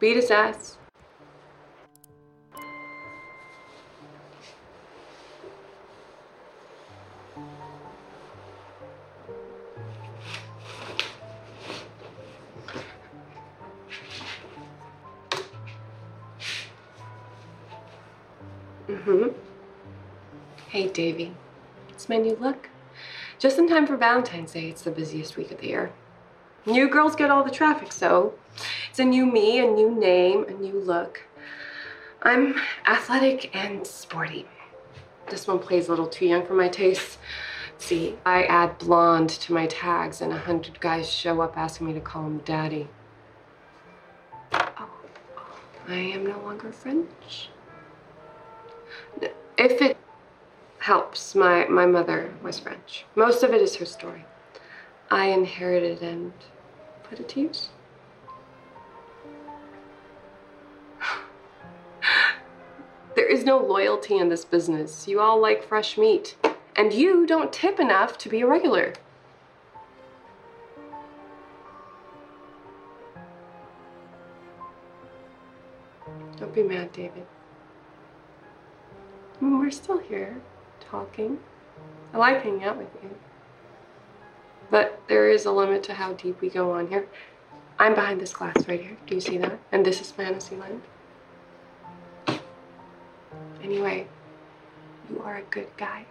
beat his ass. Mm-hmm. Hey, Davy. It's my new look. Just in time for Valentine's Day. It's the busiest week of the year. New girls get all the traffic, so it's a new me, a new name, a new look. I'm athletic and sporty. This one plays a little too young for my taste. See, I add blonde to my tags, and a hundred guys show up asking me to call him daddy. Oh, oh I am no longer French. If it helps, my, my mother was French. Most of it is her story. I inherited and put it to use. There is no loyalty in this business. You all like fresh meat. And you don't tip enough to be a regular. Don't be mad, David. I mean, we're still here, talking. I like hanging out with you. But there is a limit to how deep we go on here. I'm behind this glass right here. Do you see that? And this is fantasy land. Anyway, you are a good guy.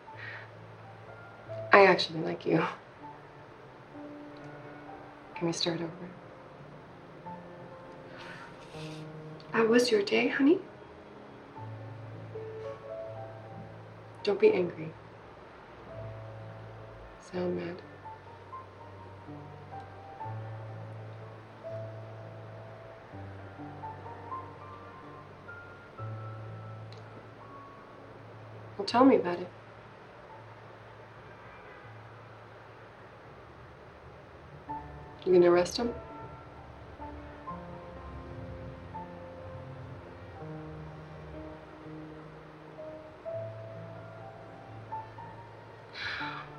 I actually like you. Can we start over? How was your day, honey? Don't be angry. Sound mad. Well, tell me about it. You gonna arrest him?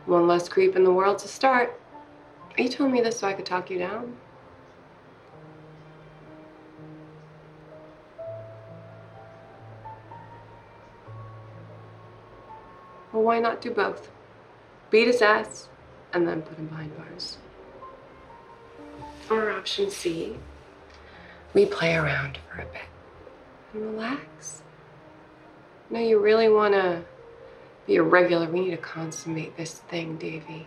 One less creep in the world to start. You told me this so I could talk you down. Well, why not do both? Beat his ass and then put him behind bars. Or option C, we play around for a bit and relax. No, you really want to be a regular. We need to consummate this thing, Davy.